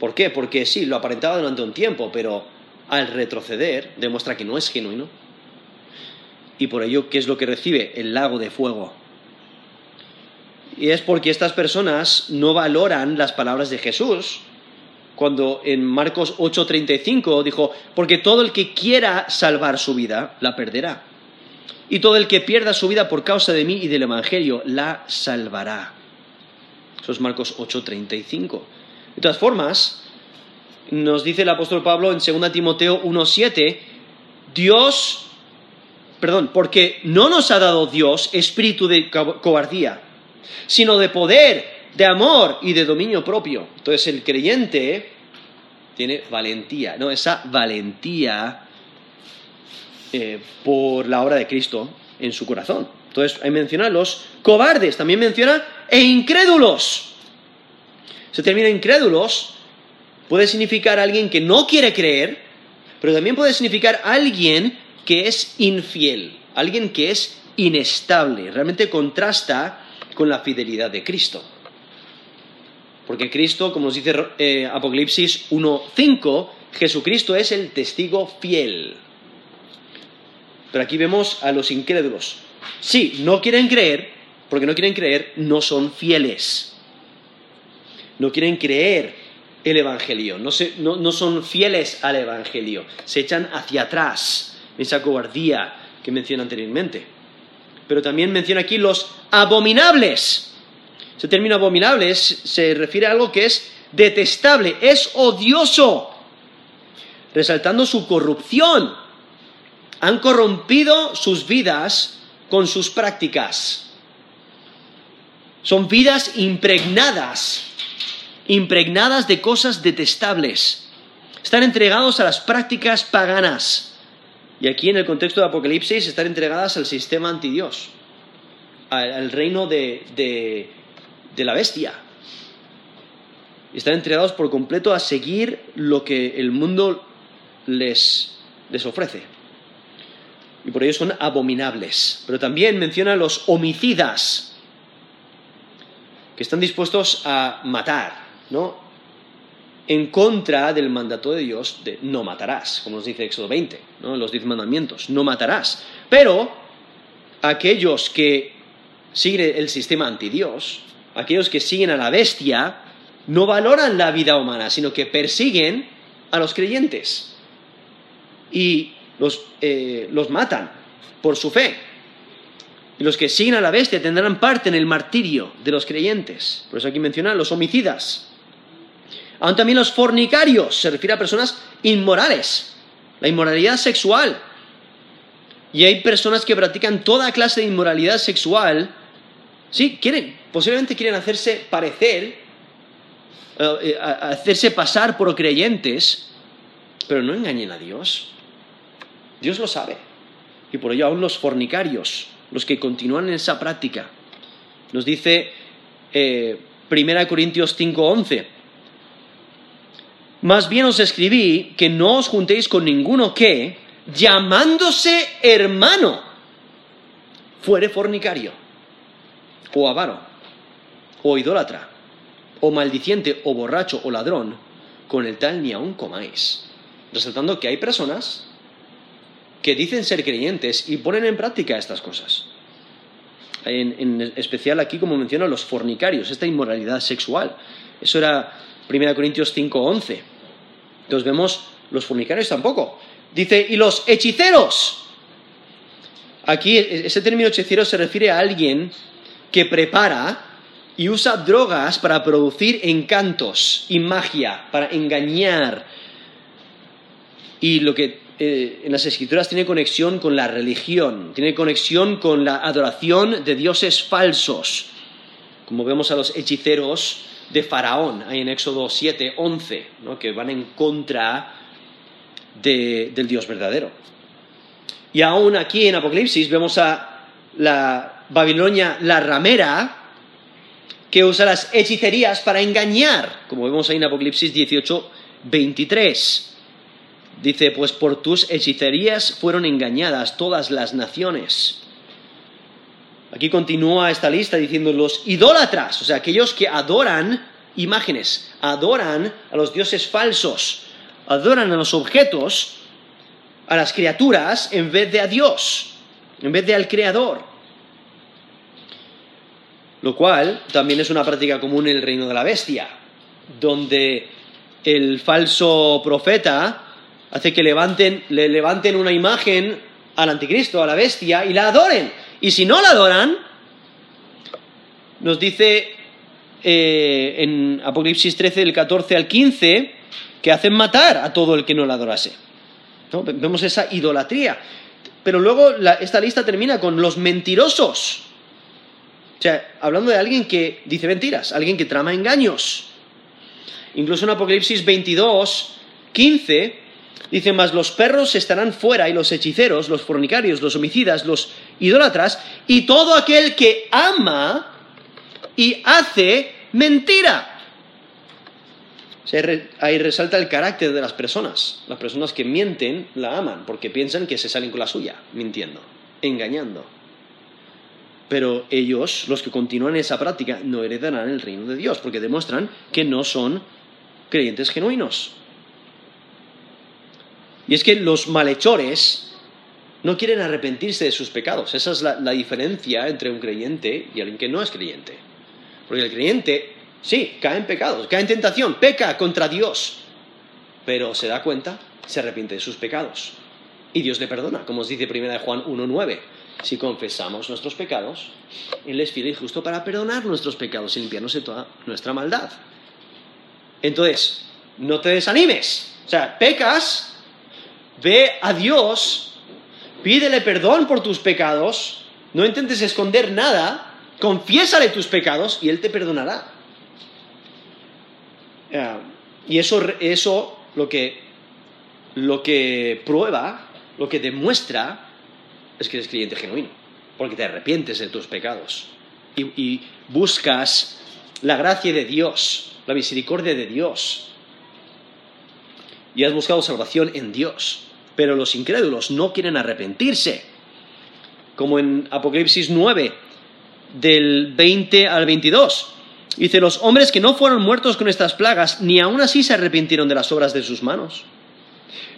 ¿Por qué? Porque sí, lo aparentaba durante un tiempo, pero al retroceder demuestra que no es genuino. Y por ello, ¿qué es lo que recibe? El lago de fuego. Y es porque estas personas no valoran las palabras de Jesús, cuando en Marcos 8:35 dijo, porque todo el que quiera salvar su vida, la perderá. y todo el que pierda su vida por causa de mí y del Evangelio la salvará. Eso es Marcos 8:35. De todas formas, nos dice el apóstol Pablo en 2 Timoteo 1:7, Dios, perdón, porque no nos ha dado Dios espíritu de cobardía, sino de poder, de amor y de dominio propio. Entonces el creyente tiene valentía, ¿no? Esa valentía eh, por la obra de Cristo en su corazón. Entonces, ahí menciona los cobardes, también menciona e incrédulos. Se termina incrédulos, puede significar alguien que no quiere creer, pero también puede significar alguien que es infiel, alguien que es inestable, realmente contrasta con la fidelidad de Cristo. Porque Cristo, como nos dice eh, Apocalipsis 1.5, Jesucristo es el testigo fiel. Pero aquí vemos a los incrédulos. Sí, no quieren creer, porque no quieren creer, no son fieles. No quieren creer el Evangelio, no, no, son fieles al Evangelio, se echan hacia atrás, esa cobardía que menciona anteriormente. Pero también menciona aquí los abominables. Ese término abominables se refiere a algo que es detestable, es odioso, resaltando su corrupción han corrompido sus vidas con sus prácticas. Son vidas impregnadas, impregnadas de cosas detestables. Están entregados a las prácticas paganas. Y aquí en el contexto de Apocalipsis están entregadas al sistema antidios, al, reino de, la bestia. Están entregados por completo a seguir lo que el mundo les ofrece y por ello son abominables. Pero también menciona los homicidas, que están dispuestos a matar, ¿no? En contra del mandato de Dios de no matarás, como nos dice Éxodo 20, ¿no? Los diez mandamientos, no matarás. Pero aquellos que siguen el sistema antidios, aquellos que siguen a la bestia, no valoran la vida humana, sino que persiguen a los creyentes. Y eh, los, matan por su fe. Y los que siguen a la bestia tendrán parte en el martirio de los creyentes. Por eso aquí menciona los homicidas. Aún también los fornicarios, se refiere a personas inmorales, la inmoralidad sexual. Y hay personas que practican toda clase de inmoralidad sexual. Sí, quieren, posiblemente quieren hacerse parecer, eh, eh, hacerse pasar por creyentes, pero no engañen a Dios. Dios lo sabe. Y por ello aún los fornicarios, los que continúan en esa práctica. Nos dice eh, 1 Corintios 5:11. Más bien os escribí que no os juntéis con ninguno que, llamándose hermano, fuere fornicario, o avaro, o idólatra, o maldiciente, o borracho, o ladrón, con el tal ni aun comáis. Resaltando que hay personas que dicen ser creyentes y ponen en práctica estas cosas. En, especial aquí, como menciona, los fornicarios, esta inmoralidad sexual. Eso era 1 Corintios 5:11. Entonces vemos los fornicarios tampoco. Dice, y los hechiceros. Aquí ese término hechicero se refiere a alguien que prepara y usa drogas para producir encantos y magia, para engañar. Y lo que eh, en las escrituras tiene conexión con la religión, tiene conexión con la adoración de dioses falsos, como vemos a los hechiceros de Faraón, ahí en Éxodo 7, 11, que van en contra del Dios verdadero. Y aún aquí en Apocalipsis vemos a la Babilonia, la ramera, que usa las hechicerías para engañar, como vemos ahí en Apocalipsis 18, 23. Dice, pues por tus hechicerías fueron engañadas todas las naciones. Aquí continúa esta lista diciendo los idólatras, o sea, aquellos que adoran imágenes, adoran a los dioses falsos, adoran a los objetos, a las criaturas, en vez de a Dios, en vez de al Creador. Lo cual también es una práctica común en el reino de la bestia, donde el falso profeta hace que levanten, le levanten una imagen al anticristo, a la bestia, y la adoren. Y si no la adoran, nos dice eh, en Apocalipsis 13, del 14 al 15, que hacen matar a todo el que no la adorase. Vemos esa idolatría. Pero luego esta lista termina con los mentirosos. O sea, hablando de alguien que dice mentiras, alguien que trama engaños. Incluso en Apocalipsis 22, 15, dice más, los perros estarán fuera y los hechiceros, los fornicarios, los homicidas, los idólatras y todo aquel que ama y hace mentira. ahí resalta el carácter de las personas. Las personas que mienten la aman porque piensan que se salen con la suya, mintiendo, engañando. Pero ellos, los que continúan esa práctica, no heredarán el reino de Dios porque demuestran que no son creyentes genuinos. Y es que los malhechores no quieren arrepentirse de sus pecados. Esa es la, diferencia entre un creyente y alguien que no es creyente. Porque el creyente, sí, cae en pecados, cae en tentación, peca contra Dios. Pero se da cuenta, se arrepiente de sus pecados. Y Dios le perdona, como os dice 1 Juan 1.9. Si confesamos nuestros pecados, Él es fiel y justo para perdonar nuestros pecados y limpiarnos de toda nuestra maldad. Entonces, no te desanimes. O sea, pecas, ve a Dios, pídele perdón por tus pecados, no intentes esconder nada, confiésale tus pecados y Él te perdonará. y eso, eso lo, que, lo que prueba, lo que demuestra, es que eres cliente genuino, porque te arrepientes de tus pecados y buscas la gracia de Dios la misericordia de Dios. Y has buscado salvación en Dios. Pero los incrédulos no quieren arrepentirse. Como en Apocalipsis 9, del 20 al 22. Dice, los hombres que no fueron muertos con estas plagas, ni aun así se arrepintieron de las obras de sus manos.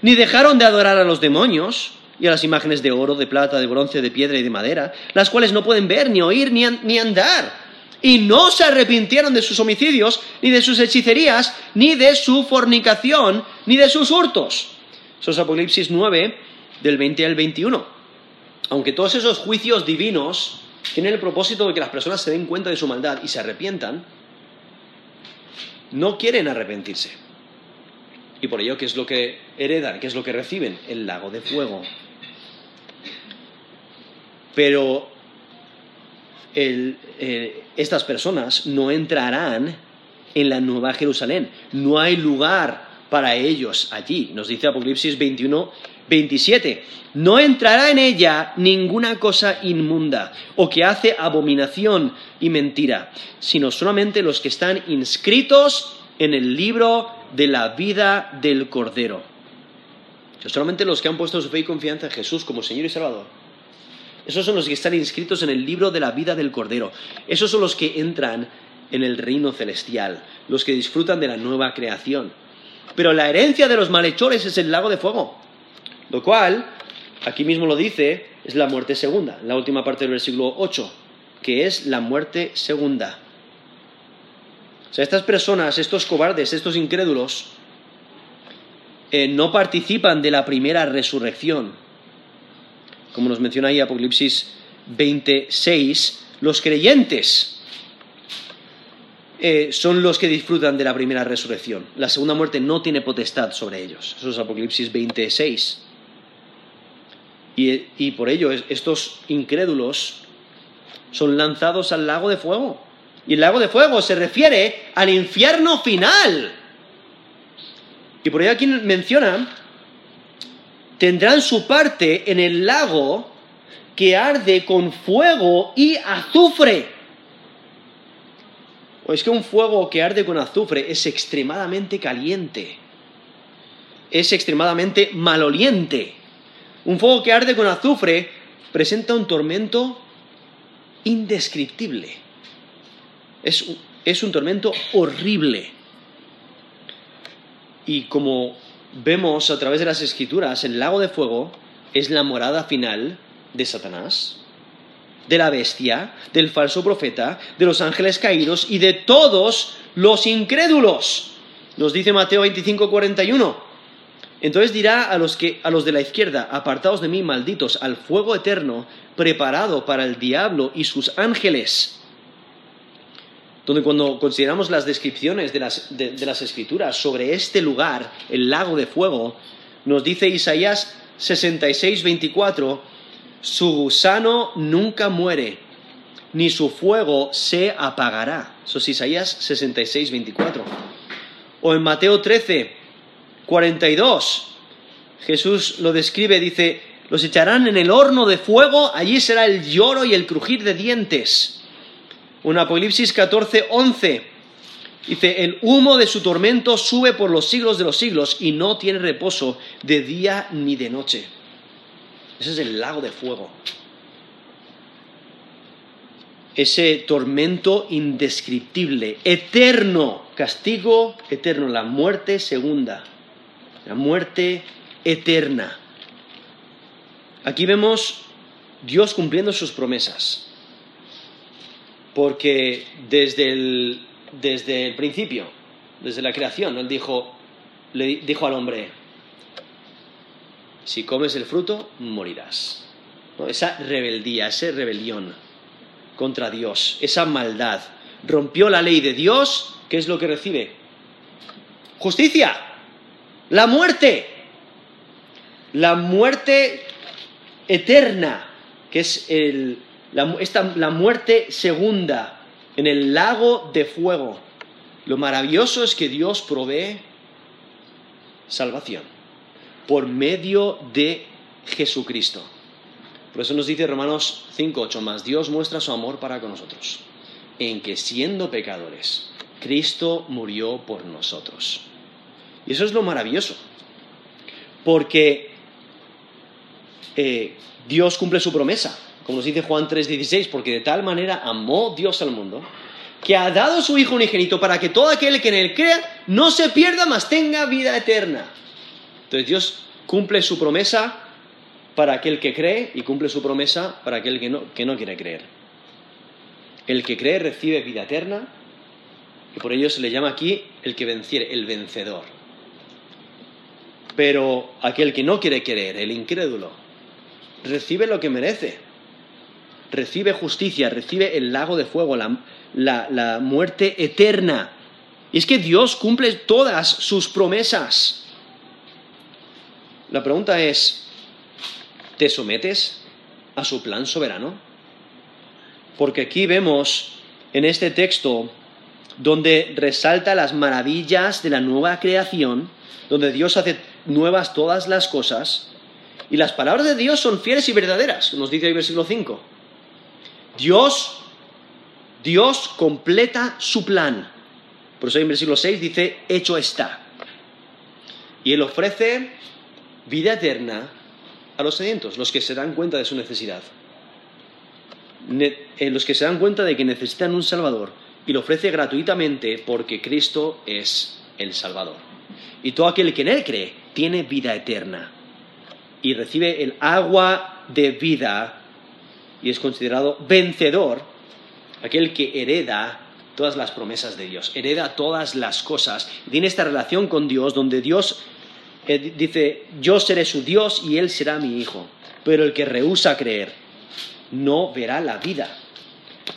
Ni dejaron de adorar a los demonios y a las imágenes de oro, de plata, de bronce, de piedra y de madera, las cuales no pueden ver, ni oír, ni, ni andar y no se arrepintieron de sus homicidios, ni de sus hechicerías, ni de su fornicación, ni de sus hurtos. Eso es Apocalipsis 9, del 20 al 21. Aunque todos esos juicios divinos tienen el propósito de que las personas se den cuenta de su maldad y se arrepientan, no quieren arrepentirse. Y por ello, ¿qué es lo que heredan? ¿Qué es lo que reciben? El lago de fuego. Pero eh, estas personas no entrarán en la Nueva Jerusalén. No hay lugar para ellos allí. Nos dice Apocalipsis 21, 27. No entrará en ella ninguna cosa inmunda o que hace abominación y mentira, sino solamente los que están inscritos en el libro de la vida del Cordero. Solamente los que han puesto su fe y confianza en Jesús como Señor y Salvador esos son los que están inscritos en el libro de la vida del Cordero. Esos son los que entran en el reino celestial, los que disfrutan de la nueva creación. Pero la herencia de los malhechores es el lago de fuego, lo cual, aquí mismo lo dice, es la muerte segunda, la última parte del versículo 8, que es la muerte segunda. O sea, estas personas, estos cobardes, estos incrédulos, eh, no participan de la primera resurrección como nos menciona ahí Apocalipsis 26, los creyentes eh, son los que disfrutan de la primera resurrección. La segunda muerte no tiene potestad sobre ellos. Eso es Apocalipsis 26. Y, y por ello estos incrédulos son lanzados al lago de fuego. Y el lago de fuego se refiere al infierno final. Y por ello aquí menciona tendrán su parte en el lago que arde con fuego y azufre. Es que un fuego que arde con azufre es extremadamente caliente, es extremadamente maloliente. Un fuego que arde con azufre presenta un tormento indescriptible. Es, es un tormento horrible. Y como vemos a través de las escrituras, el lago de fuego es la morada final de Satanás, de la bestia, del falso profeta, de los ángeles caídos y de todos los incrédulos. Nos dice Mateo 25, 41. Entonces dirá a los, que, a los de la izquierda, apartados de mí, malditos, al fuego eterno preparado para el diablo y sus ángeles. Donde cuando consideramos las descripciones de las, de las escrituras sobre este lugar, el lago de fuego, nos dice Isaías 66, 24, su gusano nunca muere, ni su fuego se apagará. Eso es Isaías 66, 24. O en Mateo 13, 42, Jesús lo describe, dice, los echarán en el horno de fuego, allí será el lloro y el crujir de dientes. O en Apocalipsis 14, 11, dice, el humo de su tormento sube por los siglos de los siglos y no tiene reposo de día ni de noche. Ese es el lago de fuego. Ese tormento indescriptible, eterno, castigo eterno, la muerte segunda, la muerte eterna. Aquí vemos Dios cumpliendo sus promesas, porque desde el, desde el principio, desde la creación, Él dijo, le dijo al hombre, si comes el fruto, morirás. Esa rebeldía, esa rebelión contra Dios, esa maldad, rompió la ley de Dios, ¿qué es lo que recibe? Justicia, la muerte, la muerte eterna, que es la, esta, la muerte segunda en el lago de fuego. Lo maravilloso es que Dios provee salvación por medio de Jesucristo. Por eso nos dice Romanos 5.8 más, Dios muestra su amor para con nosotros, en que siendo pecadores, Cristo murió por nosotros. Y eso es lo maravilloso, porque eh, Dios cumple su promesa, como nos dice Juan 3.16, porque de tal manera amó Dios al mundo, que ha dado su Hijo unigénito para que todo aquel que en él crea no se pierda, mas tenga vida eterna. Entonces Dios cumple su promesa para aquel que cree y cumple su promesa para aquel que no, que no quiere creer. El que cree recibe vida eterna y por ello se le llama aquí el que venciere, el vencedor. Pero aquel que no quiere creer, el incrédulo, recibe lo que merece. Recibe justicia, recibe el lago de fuego, la, la muerte eterna. Y es que Dios cumple todas sus promesas. La pregunta es, ¿te sometes a su plan soberano? Porque aquí vemos en este texto donde resalta las maravillas de la nueva creación, donde Dios hace nuevas todas las cosas, y las palabras de Dios son fieles y verdaderas, nos dice el versículo 5. Dios, Dios completa su plan. Por eso en versículo 6 dice, hecho está. Y Él ofrece vida eterna a los sedientos, los que se dan cuenta de su necesidad. Eh, los que se dan cuenta de que necesitan un Salvador y lo ofrece gratuitamente porque Cristo es el Salvador. Y todo aquel que en Él cree tiene vida eterna y recibe el agua de vida y es considerado vencedor, aquel que hereda todas las promesas de Dios, hereda todas las cosas, tiene esta relación con Dios donde Dios dice, yo seré su Dios y él será mi hijo. Pero el que rehúsa creer no verá la vida.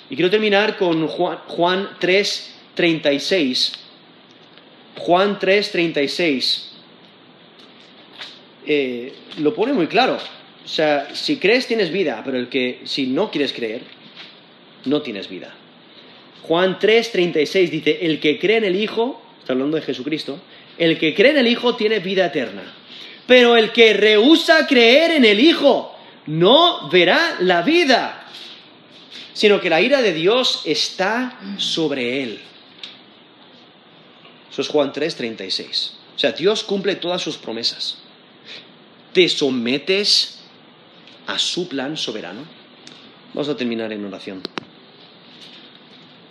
Y quiero terminar con Juan, Juan 3, 36. Juan 3, 36. Eh, lo pone muy claro. O sea, si crees tienes vida, pero el que si no quieres creer, no tienes vida. Juan 3, 36 dice, el que cree en el Hijo, está hablando de Jesucristo, el que cree en el Hijo tiene vida eterna. Pero el que rehúsa creer en el Hijo no verá la vida, sino que la ira de Dios está sobre él. Eso es Juan 3, 36. O sea, Dios cumple todas sus promesas. ¿Te sometes a su plan soberano? Vamos a terminar en oración.